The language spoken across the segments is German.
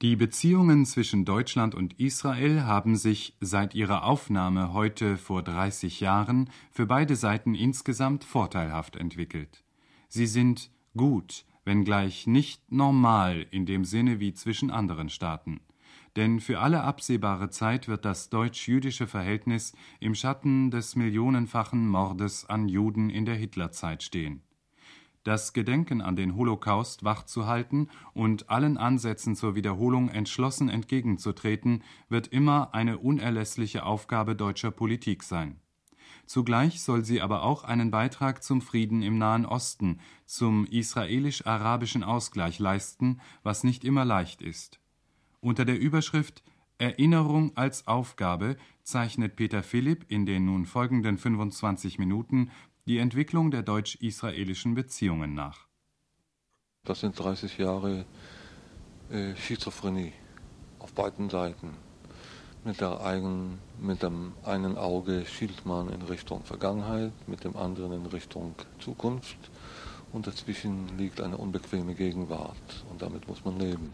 Die Beziehungen zwischen Deutschland und Israel haben sich seit ihrer Aufnahme heute vor 30 Jahren für beide Seiten insgesamt vorteilhaft entwickelt. Sie sind gut, wenngleich nicht normal in dem Sinne wie zwischen anderen Staaten. Denn für alle absehbare Zeit wird das deutsch-jüdische Verhältnis im Schatten des millionenfachen Mordes an Juden in der Hitlerzeit stehen das Gedenken an den Holocaust wachzuhalten und allen Ansätzen zur Wiederholung entschlossen entgegenzutreten, wird immer eine unerlässliche Aufgabe deutscher Politik sein. Zugleich soll sie aber auch einen Beitrag zum Frieden im Nahen Osten, zum israelisch-arabischen Ausgleich leisten, was nicht immer leicht ist. Unter der Überschrift Erinnerung als Aufgabe zeichnet Peter Philipp in den nun folgenden 25 Minuten die Entwicklung der deutsch-israelischen Beziehungen nach. Das sind 30 Jahre äh, Schizophrenie auf beiden Seiten. Mit, der einen, mit dem einen Auge schielt man in Richtung Vergangenheit, mit dem anderen in Richtung Zukunft und dazwischen liegt eine unbequeme Gegenwart und damit muss man leben.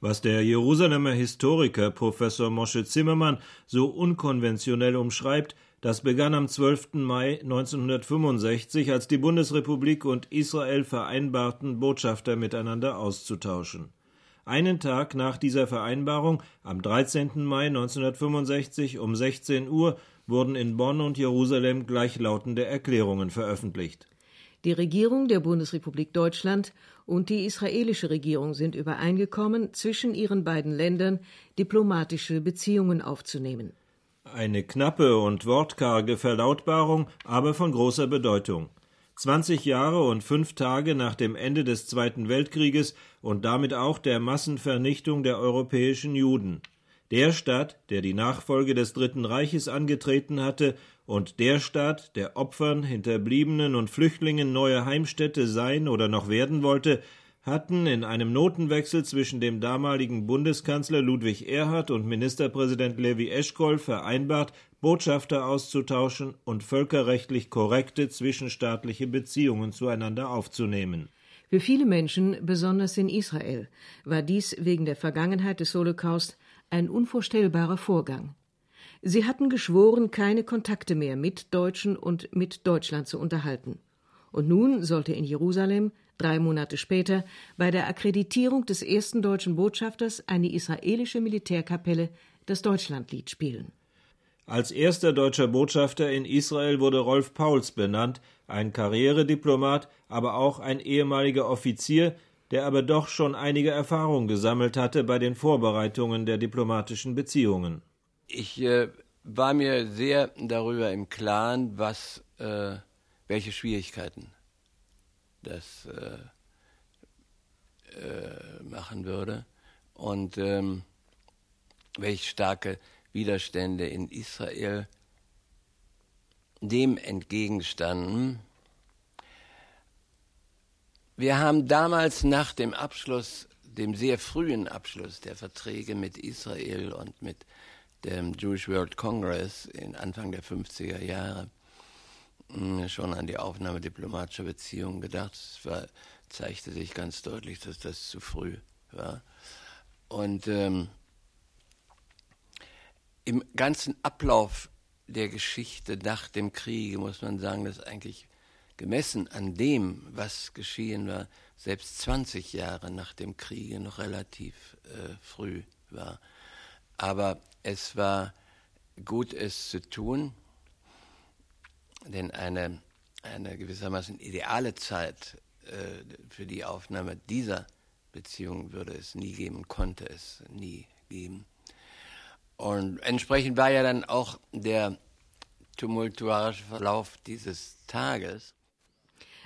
Was der Jerusalemer Historiker Professor Moshe Zimmermann so unkonventionell umschreibt, das begann am 12. Mai 1965, als die Bundesrepublik und Israel vereinbarten, Botschafter miteinander auszutauschen. Einen Tag nach dieser Vereinbarung, am 13. Mai 1965 um 16 Uhr, wurden in Bonn und Jerusalem gleichlautende Erklärungen veröffentlicht. Die Regierung der Bundesrepublik Deutschland und die israelische Regierung sind übereingekommen, zwischen ihren beiden Ländern diplomatische Beziehungen aufzunehmen. Eine knappe und wortkarge Verlautbarung, aber von großer Bedeutung. Zwanzig Jahre und fünf Tage nach dem Ende des Zweiten Weltkrieges und damit auch der Massenvernichtung der europäischen Juden. Der Staat, der die Nachfolge des Dritten Reiches angetreten hatte, und der Staat, der Opfern, Hinterbliebenen und Flüchtlingen neue Heimstätte sein oder noch werden wollte, hatten in einem Notenwechsel zwischen dem damaligen Bundeskanzler Ludwig Erhard und Ministerpräsident Levi Eschkol vereinbart, Botschafter auszutauschen und völkerrechtlich korrekte zwischenstaatliche Beziehungen zueinander aufzunehmen. Für viele Menschen, besonders in Israel, war dies wegen der Vergangenheit des Holocaust ein unvorstellbarer Vorgang. Sie hatten geschworen, keine Kontakte mehr mit Deutschen und mit Deutschland zu unterhalten. Und nun sollte in Jerusalem drei Monate später bei der Akkreditierung des ersten deutschen Botschafters eine israelische Militärkapelle das Deutschlandlied spielen. Als erster deutscher Botschafter in Israel wurde Rolf Pauls benannt, ein Karrierediplomat, aber auch ein ehemaliger Offizier, der aber doch schon einige Erfahrung gesammelt hatte bei den Vorbereitungen der diplomatischen Beziehungen. Ich äh, war mir sehr darüber im Klaren, was, äh, welche Schwierigkeiten das äh, äh, machen würde und ähm, welche starke Widerstände in Israel dem entgegenstanden. Wir haben damals nach dem Abschluss, dem sehr frühen Abschluss der Verträge mit Israel und mit dem Jewish World Congress in Anfang der 50er Jahre schon an die Aufnahme diplomatischer Beziehungen gedacht. Es war, zeigte sich ganz deutlich, dass das zu früh war. Und ähm, im ganzen Ablauf der Geschichte nach dem Kriege muss man sagen, dass eigentlich gemessen an dem, was geschehen war, selbst 20 Jahre nach dem Kriege noch relativ äh, früh war. Aber es war gut, es zu tun. Denn eine, eine gewissermaßen ideale Zeit äh, für die Aufnahme dieser Beziehung würde es nie geben, konnte es nie geben. Und entsprechend war ja dann auch der tumultuarische Verlauf dieses Tages.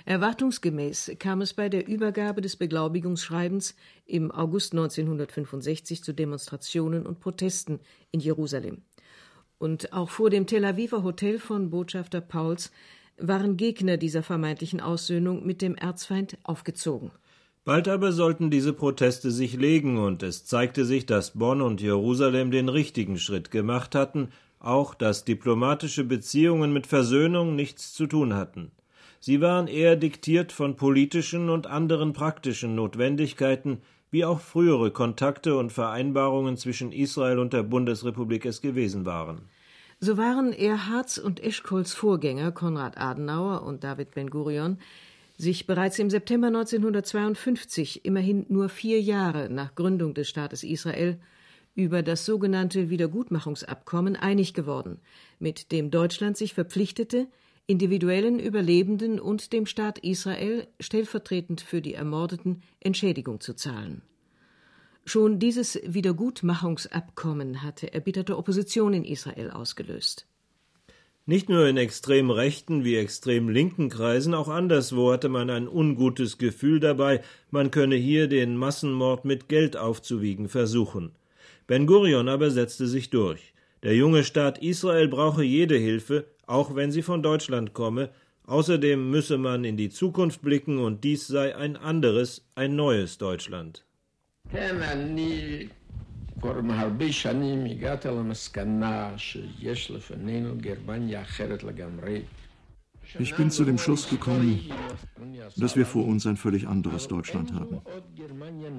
Erwartungsgemäß kam es bei der Übergabe des Beglaubigungsschreibens im August 1965 zu Demonstrationen und Protesten in Jerusalem. Und auch vor dem Tel Aviver Hotel von Botschafter Pauls waren Gegner dieser vermeintlichen Aussöhnung mit dem Erzfeind aufgezogen. Bald aber sollten diese Proteste sich legen, und es zeigte sich, dass Bonn und Jerusalem den richtigen Schritt gemacht hatten, auch dass diplomatische Beziehungen mit Versöhnung nichts zu tun hatten. Sie waren eher diktiert von politischen und anderen praktischen Notwendigkeiten, wie auch frühere Kontakte und Vereinbarungen zwischen Israel und der Bundesrepublik es gewesen waren. So waren Erhards und Eschkols Vorgänger Konrad Adenauer und David Ben-Gurion sich bereits im September 1952, immerhin nur vier Jahre nach Gründung des Staates Israel, über das sogenannte Wiedergutmachungsabkommen einig geworden, mit dem Deutschland sich verpflichtete, individuellen Überlebenden und dem Staat Israel stellvertretend für die Ermordeten Entschädigung zu zahlen. Schon dieses Wiedergutmachungsabkommen hatte erbitterte Opposition in Israel ausgelöst. Nicht nur in extrem rechten wie extrem linken Kreisen, auch anderswo hatte man ein ungutes Gefühl dabei, man könne hier den Massenmord mit Geld aufzuwiegen versuchen. Ben Gurion aber setzte sich durch. Der junge Staat Israel brauche jede Hilfe, auch wenn sie von Deutschland komme, außerdem müsse man in die Zukunft blicken und dies sei ein anderes, ein neues Deutschland. כבר מהרבה שנים הגעתי למסקנה שיש לפנינו גרמניה אחרת לגמרי. Ich bin zu dem Schluss gekommen, dass wir vor uns ein völlig anderes Deutschland haben.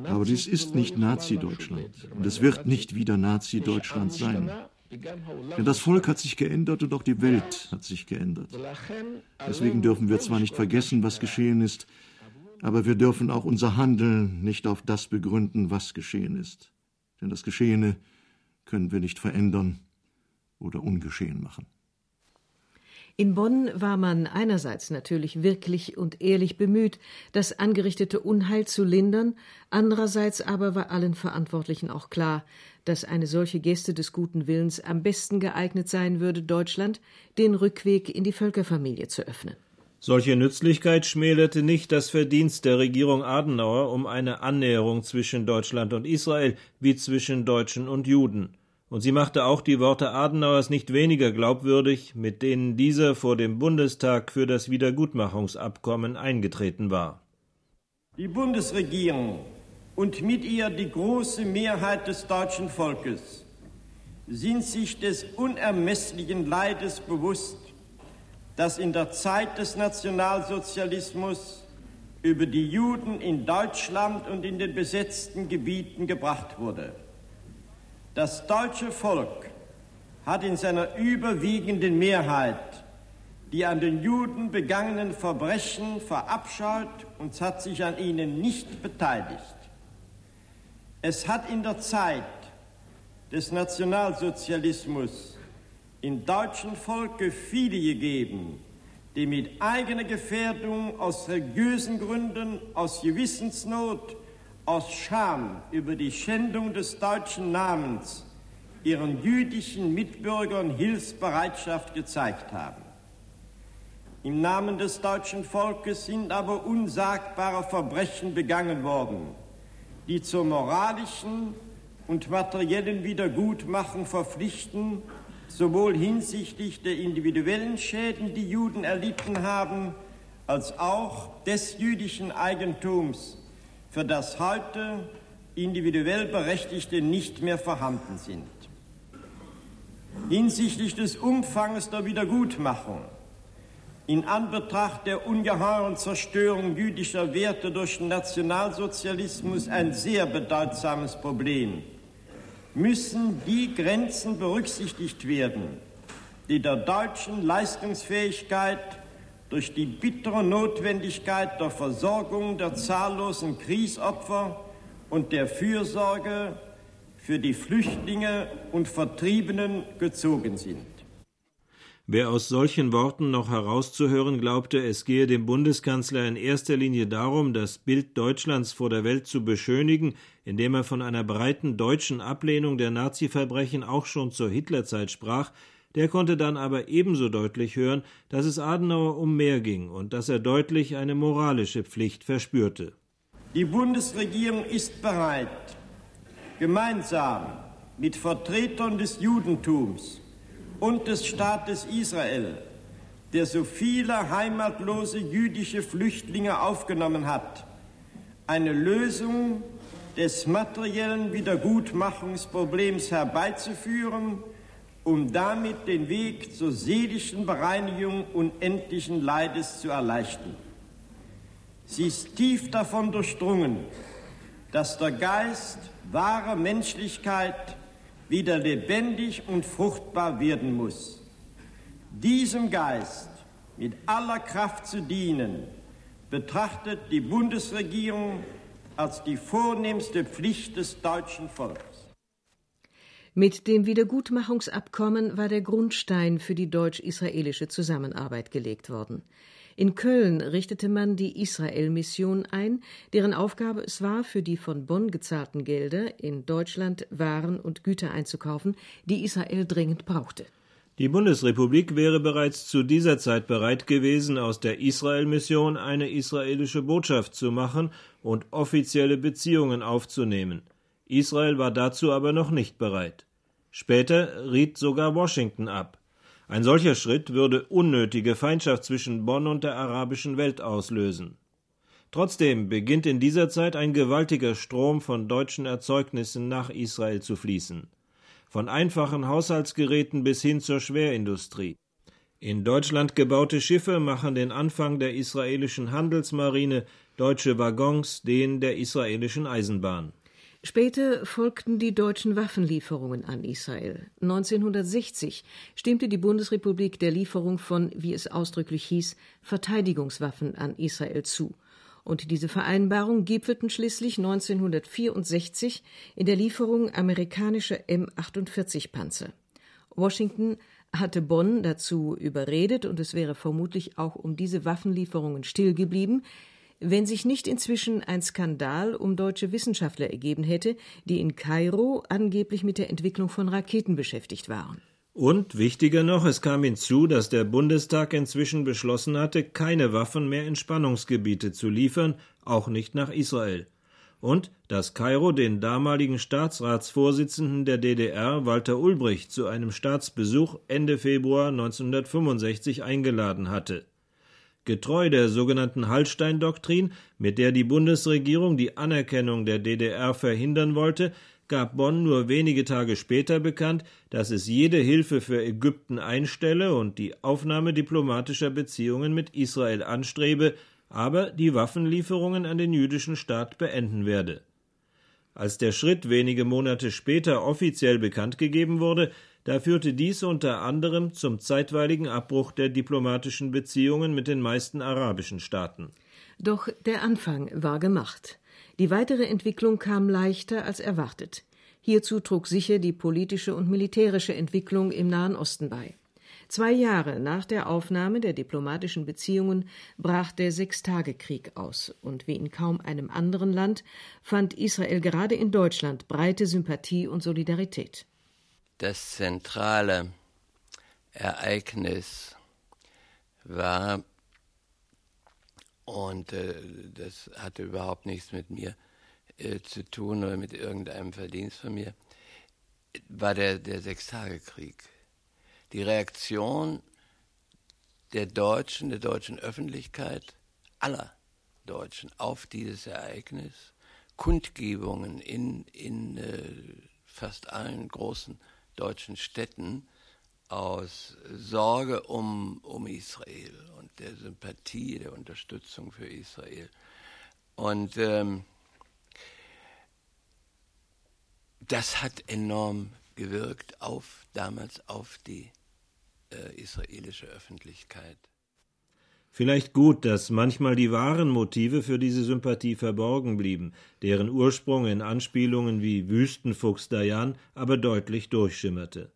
Aber dies ist nicht Nazi-Deutschland und es wird nicht wieder Nazi-Deutschland sein. Denn das Volk hat sich geändert und auch die Welt hat sich geändert. Deswegen dürfen wir zwar nicht vergessen, was geschehen ist, aber wir dürfen auch unser Handeln nicht auf das begründen, was geschehen ist. Denn das Geschehene können wir nicht verändern oder ungeschehen machen. In Bonn war man einerseits natürlich wirklich und ehrlich bemüht, das angerichtete Unheil zu lindern, andererseits aber war allen Verantwortlichen auch klar, dass eine solche Geste des guten Willens am besten geeignet sein würde, Deutschland den Rückweg in die Völkerfamilie zu öffnen. Solche Nützlichkeit schmälerte nicht das Verdienst der Regierung Adenauer um eine Annäherung zwischen Deutschland und Israel wie zwischen Deutschen und Juden und sie machte auch die Worte Adenauers nicht weniger glaubwürdig, mit denen dieser vor dem Bundestag für das Wiedergutmachungsabkommen eingetreten war. Die Bundesregierung und mit ihr die große Mehrheit des deutschen Volkes sind sich des unermesslichen Leides bewusst, das in der Zeit des Nationalsozialismus über die Juden in Deutschland und in den besetzten Gebieten gebracht wurde. Das deutsche Volk hat in seiner überwiegenden Mehrheit die an den Juden begangenen Verbrechen verabscheut und hat sich an ihnen nicht beteiligt. Es hat in der Zeit des Nationalsozialismus im deutschen Volke viele gegeben, die mit eigener Gefährdung aus religiösen Gründen, aus Gewissensnot, aus Scham über die Schändung des deutschen Namens ihren jüdischen Mitbürgern Hilfsbereitschaft gezeigt haben. Im Namen des deutschen Volkes sind aber unsagbare Verbrechen begangen worden, die zur moralischen und materiellen Wiedergutmachung verpflichten, sowohl hinsichtlich der individuellen Schäden, die Juden erlitten haben, als auch des jüdischen Eigentums, für das heute individuell Berechtigte nicht mehr vorhanden sind. Hinsichtlich des Umfangs der Wiedergutmachung, in Anbetracht der ungeheuren Zerstörung jüdischer Werte durch den Nationalsozialismus ein sehr bedeutsames Problem, müssen die Grenzen berücksichtigt werden, die der deutschen Leistungsfähigkeit durch die bittere Notwendigkeit der Versorgung der zahllosen Kriegsopfer und der Fürsorge für die Flüchtlinge und Vertriebenen gezogen sind. Wer aus solchen Worten noch herauszuhören glaubte, es gehe dem Bundeskanzler in erster Linie darum, das Bild Deutschlands vor der Welt zu beschönigen, indem er von einer breiten deutschen Ablehnung der Nazi-Verbrechen auch schon zur Hitlerzeit sprach, der konnte dann aber ebenso deutlich hören, dass es Adenauer um mehr ging und dass er deutlich eine moralische Pflicht verspürte. Die Bundesregierung ist bereit, gemeinsam mit Vertretern des Judentums und des Staates Israel, der so viele heimatlose jüdische Flüchtlinge aufgenommen hat, eine Lösung des materiellen Wiedergutmachungsproblems herbeizuführen, um damit den Weg zur seelischen Bereinigung unendlichen Leides zu erleichtern. Sie ist tief davon durchdrungen, dass der Geist wahrer Menschlichkeit wieder lebendig und fruchtbar werden muss. Diesem Geist mit aller Kraft zu dienen, betrachtet die Bundesregierung als die vornehmste Pflicht des deutschen Volkes. Mit dem Wiedergutmachungsabkommen war der Grundstein für die deutsch-israelische Zusammenarbeit gelegt worden. In Köln richtete man die Israel-Mission ein, deren Aufgabe es war, für die von Bonn gezahlten Gelder in Deutschland Waren und Güter einzukaufen, die Israel dringend brauchte. Die Bundesrepublik wäre bereits zu dieser Zeit bereit gewesen, aus der Israel-Mission eine israelische Botschaft zu machen und offizielle Beziehungen aufzunehmen. Israel war dazu aber noch nicht bereit. Später riet sogar Washington ab. Ein solcher Schritt würde unnötige Feindschaft zwischen Bonn und der arabischen Welt auslösen. Trotzdem beginnt in dieser Zeit ein gewaltiger Strom von deutschen Erzeugnissen nach Israel zu fließen von einfachen Haushaltsgeräten bis hin zur Schwerindustrie. In Deutschland gebaute Schiffe machen den Anfang der israelischen Handelsmarine, deutsche Waggons den der israelischen Eisenbahn. Später folgten die deutschen Waffenlieferungen an Israel. 1960 stimmte die Bundesrepublik der Lieferung von, wie es ausdrücklich hieß, Verteidigungswaffen an Israel zu und diese Vereinbarung gipfelten schließlich 1964 in der Lieferung amerikanischer M48-Panzer. Washington hatte Bonn dazu überredet, und es wäre vermutlich auch um diese Waffenlieferungen still geblieben, wenn sich nicht inzwischen ein Skandal um deutsche Wissenschaftler ergeben hätte, die in Kairo angeblich mit der Entwicklung von Raketen beschäftigt waren. Und wichtiger noch, es kam hinzu, dass der Bundestag inzwischen beschlossen hatte, keine Waffen mehr in Spannungsgebiete zu liefern, auch nicht nach Israel. Und dass Kairo den damaligen Staatsratsvorsitzenden der DDR, Walter Ulbricht, zu einem Staatsbesuch Ende Februar 1965 eingeladen hatte. Getreu der sogenannten Hallstein-Doktrin, mit der die Bundesregierung die Anerkennung der DDR verhindern wollte, gab Bonn nur wenige Tage später bekannt, dass es jede Hilfe für Ägypten einstelle und die Aufnahme diplomatischer Beziehungen mit Israel anstrebe, aber die Waffenlieferungen an den jüdischen Staat beenden werde. Als der Schritt wenige Monate später offiziell bekannt gegeben wurde, da führte dies unter anderem zum zeitweiligen Abbruch der diplomatischen Beziehungen mit den meisten arabischen Staaten. Doch der Anfang war gemacht. Die weitere Entwicklung kam leichter als erwartet. Hierzu trug sicher die politische und militärische Entwicklung im Nahen Osten bei. Zwei Jahre nach der Aufnahme der diplomatischen Beziehungen brach der Sechstagekrieg aus, und wie in kaum einem anderen Land fand Israel gerade in Deutschland breite Sympathie und Solidarität. Das zentrale Ereignis war und äh, das hatte überhaupt nichts mit mir äh, zu tun oder mit irgendeinem Verdienst von mir, war der, der Sechstagekrieg. Die Reaktion der Deutschen, der deutschen Öffentlichkeit, aller Deutschen auf dieses Ereignis, Kundgebungen in, in äh, fast allen großen deutschen Städten, aus Sorge um, um Israel und der Sympathie, der Unterstützung für Israel. Und ähm, das hat enorm gewirkt auf damals auf die äh, israelische Öffentlichkeit. Vielleicht gut, dass manchmal die wahren Motive für diese Sympathie verborgen blieben, deren Ursprung in Anspielungen wie Wüstenfuchs Dayan aber deutlich durchschimmerte.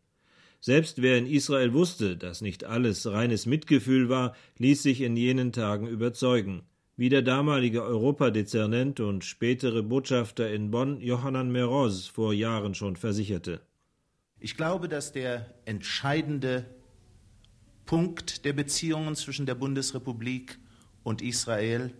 Selbst wer in Israel wusste, dass nicht alles reines Mitgefühl war, ließ sich in jenen Tagen überzeugen, wie der damalige Europadezernent und spätere Botschafter in Bonn Johannan Meroz vor Jahren schon versicherte. Ich glaube, dass der entscheidende Punkt der Beziehungen zwischen der Bundesrepublik und Israel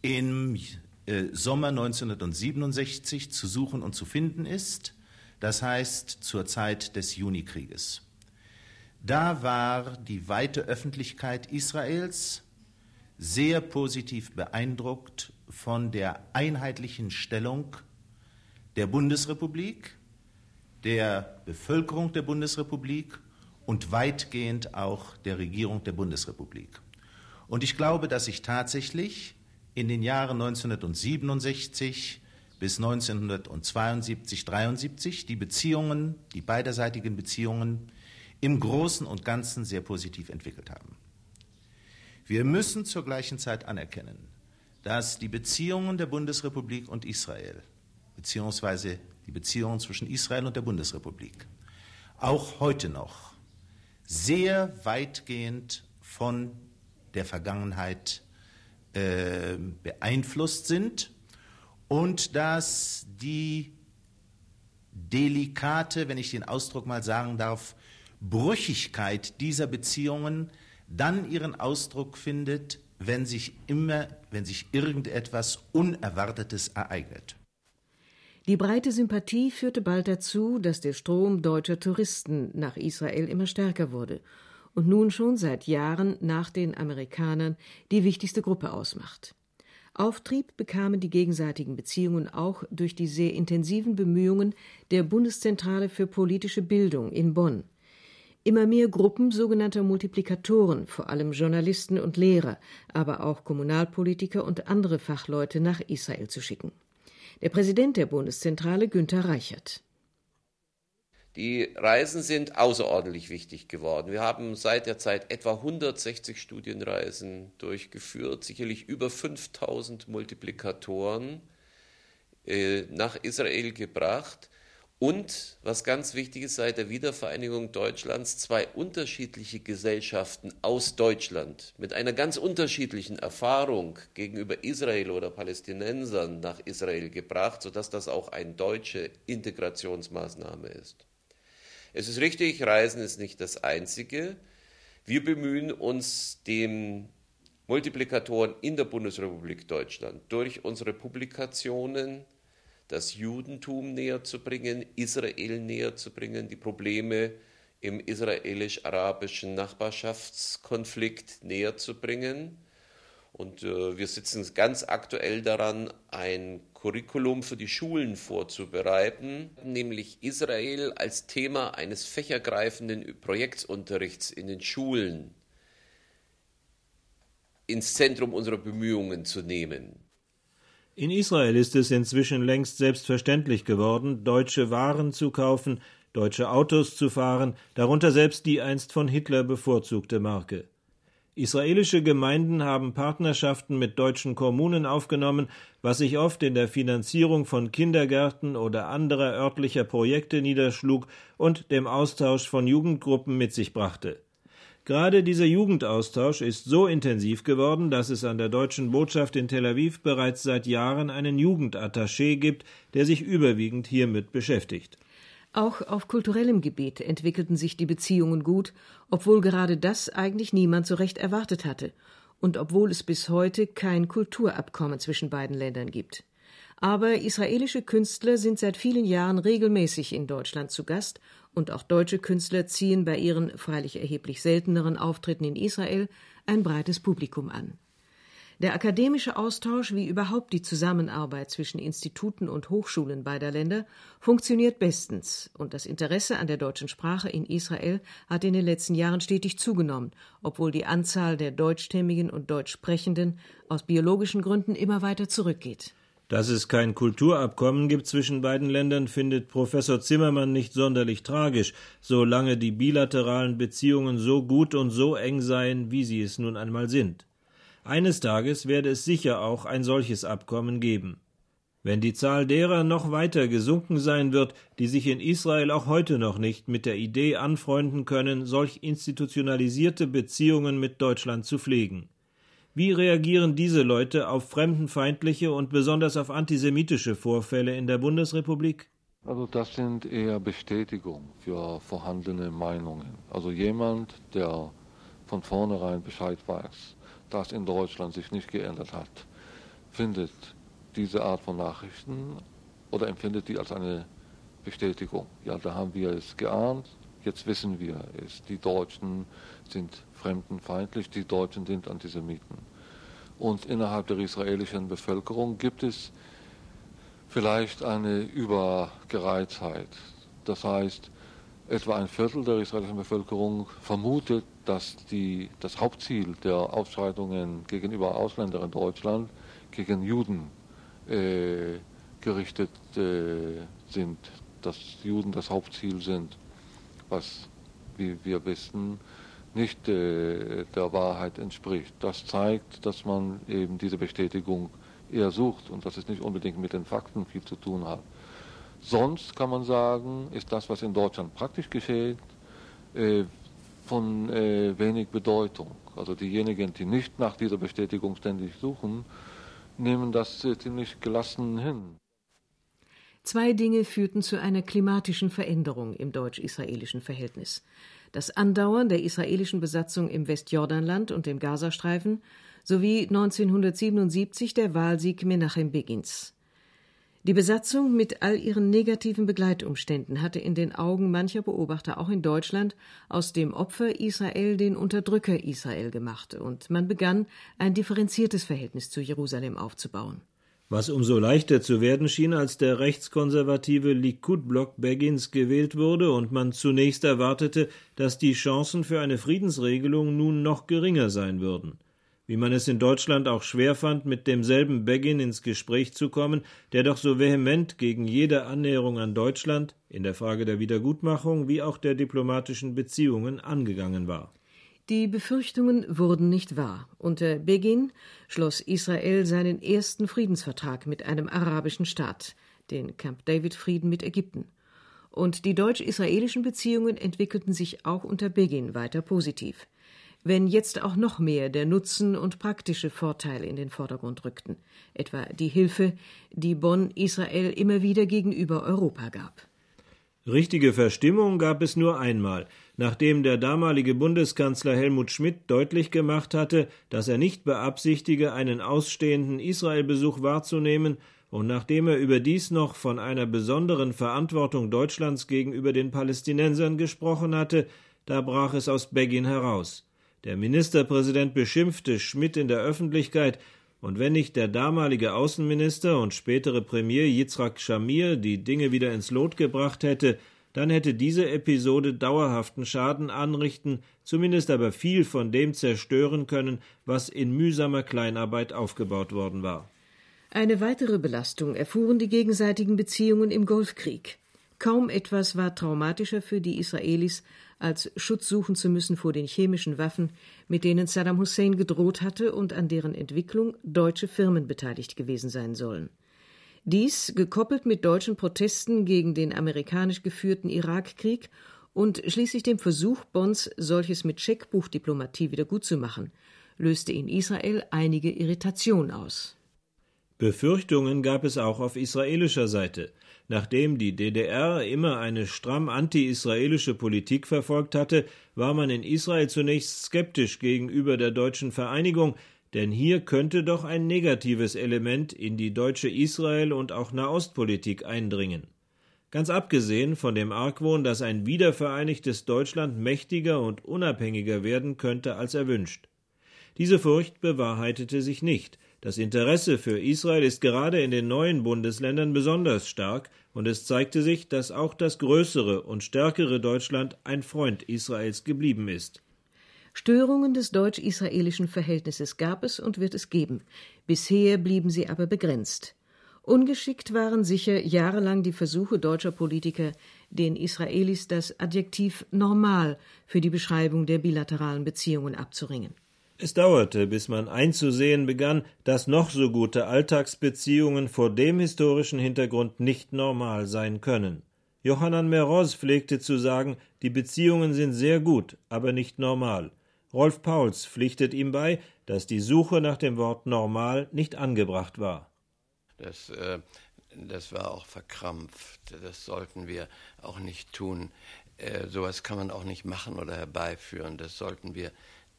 im äh, Sommer 1967 zu suchen und zu finden ist das heißt zur Zeit des Junikrieges. Da war die weite Öffentlichkeit Israels sehr positiv beeindruckt von der einheitlichen Stellung der Bundesrepublik, der Bevölkerung der Bundesrepublik und weitgehend auch der Regierung der Bundesrepublik. Und ich glaube, dass sich tatsächlich in den Jahren 1967 bis 1972, 73 die Beziehungen, die beiderseitigen Beziehungen im Großen und Ganzen sehr positiv entwickelt haben. Wir müssen zur gleichen Zeit anerkennen, dass die Beziehungen der Bundesrepublik und Israel, beziehungsweise die Beziehungen zwischen Israel und der Bundesrepublik, auch heute noch sehr weitgehend von der Vergangenheit äh, beeinflusst sind und dass die delikate, wenn ich den Ausdruck mal sagen darf, Brüchigkeit dieser Beziehungen dann ihren Ausdruck findet, wenn sich immer, wenn sich irgendetwas Unerwartetes ereignet. Die breite Sympathie führte bald dazu, dass der Strom deutscher Touristen nach Israel immer stärker wurde und nun schon seit Jahren nach den Amerikanern die wichtigste Gruppe ausmacht. Auftrieb bekamen die gegenseitigen Beziehungen auch durch die sehr intensiven Bemühungen der Bundeszentrale für politische Bildung in Bonn. Immer mehr Gruppen sogenannter Multiplikatoren, vor allem Journalisten und Lehrer, aber auch Kommunalpolitiker und andere Fachleute nach Israel zu schicken. Der Präsident der Bundeszentrale Günther Reichert. Die Reisen sind außerordentlich wichtig geworden. Wir haben seit der Zeit etwa 160 Studienreisen durchgeführt, sicherlich über 5000 Multiplikatoren äh, nach Israel gebracht und, was ganz wichtig ist, seit der Wiedervereinigung Deutschlands zwei unterschiedliche Gesellschaften aus Deutschland mit einer ganz unterschiedlichen Erfahrung gegenüber Israel oder Palästinensern nach Israel gebracht, sodass das auch eine deutsche Integrationsmaßnahme ist. Es ist richtig, Reisen ist nicht das Einzige. Wir bemühen uns, den Multiplikatoren in der Bundesrepublik Deutschland durch unsere Publikationen das Judentum näher zu bringen, Israel näher zu bringen, die Probleme im israelisch-arabischen Nachbarschaftskonflikt näher zu bringen. Und äh, wir sitzen ganz aktuell daran, ein Curriculum für die Schulen vorzubereiten, nämlich Israel als Thema eines fächergreifenden Projektunterrichts in den Schulen ins Zentrum unserer Bemühungen zu nehmen. In Israel ist es inzwischen längst selbstverständlich geworden, deutsche Waren zu kaufen, deutsche Autos zu fahren, darunter selbst die einst von Hitler bevorzugte Marke. Israelische Gemeinden haben Partnerschaften mit deutschen Kommunen aufgenommen, was sich oft in der Finanzierung von Kindergärten oder anderer örtlicher Projekte niederschlug und dem Austausch von Jugendgruppen mit sich brachte. Gerade dieser Jugendaustausch ist so intensiv geworden, dass es an der deutschen Botschaft in Tel Aviv bereits seit Jahren einen Jugendattaché gibt, der sich überwiegend hiermit beschäftigt. Auch auf kulturellem Gebiet entwickelten sich die Beziehungen gut, obwohl gerade das eigentlich niemand so recht erwartet hatte und obwohl es bis heute kein Kulturabkommen zwischen beiden Ländern gibt. Aber israelische Künstler sind seit vielen Jahren regelmäßig in Deutschland zu Gast und auch deutsche Künstler ziehen bei ihren freilich erheblich selteneren Auftritten in Israel ein breites Publikum an. Der akademische Austausch wie überhaupt die Zusammenarbeit zwischen Instituten und Hochschulen beider Länder funktioniert bestens, und das Interesse an der deutschen Sprache in Israel hat in den letzten Jahren stetig zugenommen, obwohl die Anzahl der Deutschstämmigen und Deutschsprechenden aus biologischen Gründen immer weiter zurückgeht. Dass es kein Kulturabkommen gibt zwischen beiden Ländern, findet Professor Zimmermann nicht sonderlich tragisch, solange die bilateralen Beziehungen so gut und so eng seien, wie sie es nun einmal sind. Eines Tages werde es sicher auch ein solches Abkommen geben. Wenn die Zahl derer noch weiter gesunken sein wird, die sich in Israel auch heute noch nicht mit der Idee anfreunden können, solch institutionalisierte Beziehungen mit Deutschland zu pflegen. Wie reagieren diese Leute auf fremdenfeindliche und besonders auf antisemitische Vorfälle in der Bundesrepublik? Also das sind eher Bestätigungen für vorhandene Meinungen. Also jemand, der von vornherein Bescheid weiß, das in Deutschland sich nicht geändert hat, findet diese Art von Nachrichten oder empfindet die als eine Bestätigung. Ja, da haben wir es geahnt, jetzt wissen wir es. Die Deutschen sind fremdenfeindlich, die Deutschen sind Antisemiten. Und innerhalb der israelischen Bevölkerung gibt es vielleicht eine Übergereiztheit. Das heißt, etwa ein Viertel der israelischen Bevölkerung vermutet, dass die, das Hauptziel der Ausschreitungen gegenüber Ausländern in Deutschland gegen Juden äh, gerichtet äh, sind, dass Juden das Hauptziel sind, was, wie wir wissen, nicht äh, der Wahrheit entspricht. Das zeigt, dass man eben diese Bestätigung eher sucht und dass es nicht unbedingt mit den Fakten viel zu tun hat. Sonst kann man sagen, ist das, was in Deutschland praktisch geschieht, äh, von äh, wenig Bedeutung. Also diejenigen, die nicht nach dieser Bestätigung ständig suchen, nehmen das äh, ziemlich gelassen hin. Zwei Dinge führten zu einer klimatischen Veränderung im deutsch-israelischen Verhältnis. Das Andauern der israelischen Besatzung im Westjordanland und dem Gazastreifen sowie 1977 der Wahlsieg Menachem Begins. Die Besatzung mit all ihren negativen Begleitumständen hatte in den Augen mancher Beobachter auch in Deutschland aus dem Opfer Israel den Unterdrücker Israel gemacht, und man begann, ein differenziertes Verhältnis zu Jerusalem aufzubauen. Was umso leichter zu werden schien, als der rechtskonservative Likud-Block Begins gewählt wurde und man zunächst erwartete, dass die Chancen für eine Friedensregelung nun noch geringer sein würden wie man es in Deutschland auch schwer fand, mit demselben Begin ins Gespräch zu kommen, der doch so vehement gegen jede Annäherung an Deutschland in der Frage der Wiedergutmachung wie auch der diplomatischen Beziehungen angegangen war. Die Befürchtungen wurden nicht wahr. Unter Begin schloss Israel seinen ersten Friedensvertrag mit einem arabischen Staat, den Camp David Frieden mit Ägypten. Und die deutsch-israelischen Beziehungen entwickelten sich auch unter Begin weiter positiv wenn jetzt auch noch mehr der Nutzen und praktische Vorteil in den Vordergrund rückten, etwa die Hilfe, die Bonn Israel immer wieder gegenüber Europa gab. Richtige Verstimmung gab es nur einmal, nachdem der damalige Bundeskanzler Helmut Schmidt deutlich gemacht hatte, dass er nicht beabsichtige, einen ausstehenden Israelbesuch wahrzunehmen, und nachdem er überdies noch von einer besonderen Verantwortung Deutschlands gegenüber den Palästinensern gesprochen hatte, da brach es aus Begin heraus. Der Ministerpräsident beschimpfte Schmidt in der Öffentlichkeit, und wenn nicht der damalige Außenminister und spätere Premier Yitzhak Shamir die Dinge wieder ins Lot gebracht hätte, dann hätte diese Episode dauerhaften Schaden anrichten, zumindest aber viel von dem zerstören können, was in mühsamer Kleinarbeit aufgebaut worden war. Eine weitere Belastung erfuhren die gegenseitigen Beziehungen im Golfkrieg. Kaum etwas war traumatischer für die Israelis, als Schutz suchen zu müssen vor den chemischen Waffen, mit denen Saddam Hussein gedroht hatte und an deren Entwicklung deutsche Firmen beteiligt gewesen sein sollen. Dies, gekoppelt mit deutschen Protesten gegen den amerikanisch geführten Irakkrieg und schließlich dem Versuch Bonds, solches mit Scheckbuchdiplomatie wiedergutzumachen, löste in Israel einige Irritation aus. Befürchtungen gab es auch auf israelischer Seite. Nachdem die DDR immer eine stramm anti-israelische Politik verfolgt hatte, war man in Israel zunächst skeptisch gegenüber der deutschen Vereinigung, denn hier könnte doch ein negatives Element in die deutsche Israel- und auch Nahostpolitik eindringen. Ganz abgesehen von dem Argwohn, dass ein wiedervereinigtes Deutschland mächtiger und unabhängiger werden könnte als erwünscht. Diese Furcht bewahrheitete sich nicht, das Interesse für Israel ist gerade in den neuen Bundesländern besonders stark, und es zeigte sich, dass auch das größere und stärkere Deutschland ein Freund Israels geblieben ist. Störungen des deutsch-israelischen Verhältnisses gab es und wird es geben. Bisher blieben sie aber begrenzt. Ungeschickt waren sicher jahrelang die Versuche deutscher Politiker, den Israelis das Adjektiv normal für die Beschreibung der bilateralen Beziehungen abzuringen. Es dauerte, bis man einzusehen begann, dass noch so gute Alltagsbeziehungen vor dem historischen Hintergrund nicht normal sein können. Johannan Meroz pflegte zu sagen, die Beziehungen sind sehr gut, aber nicht normal. Rolf Pauls pflichtet ihm bei, dass die Suche nach dem Wort normal nicht angebracht war. Das, äh, das war auch verkrampft. Das sollten wir auch nicht tun. Äh, sowas kann man auch nicht machen oder herbeiführen. Das sollten wir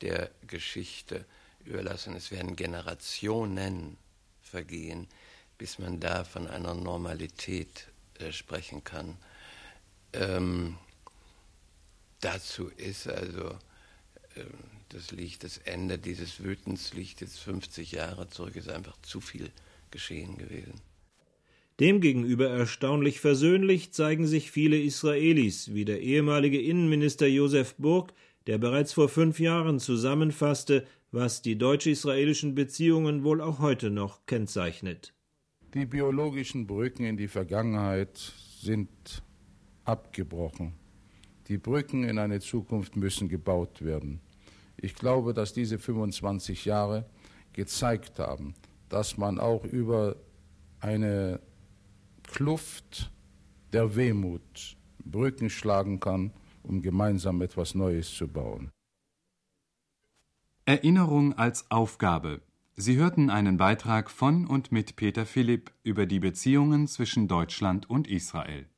der Geschichte überlassen. Es werden Generationen vergehen, bis man da von einer Normalität äh, sprechen kann. Ähm, dazu ist also äh, das Licht, das Ende dieses Wütens jetzt 50 Jahre zurück, ist einfach zu viel geschehen gewesen. Demgegenüber erstaunlich versöhnlich zeigen sich viele Israelis, wie der ehemalige Innenminister Josef Burg, der bereits vor fünf Jahren zusammenfasste, was die deutsch-israelischen Beziehungen wohl auch heute noch kennzeichnet. Die biologischen Brücken in die Vergangenheit sind abgebrochen. Die Brücken in eine Zukunft müssen gebaut werden. Ich glaube, dass diese 25 Jahre gezeigt haben, dass man auch über eine Kluft der Wehmut Brücken schlagen kann, um gemeinsam etwas Neues zu bauen. Erinnerung als Aufgabe. Sie hörten einen Beitrag von und mit Peter Philipp über die Beziehungen zwischen Deutschland und Israel.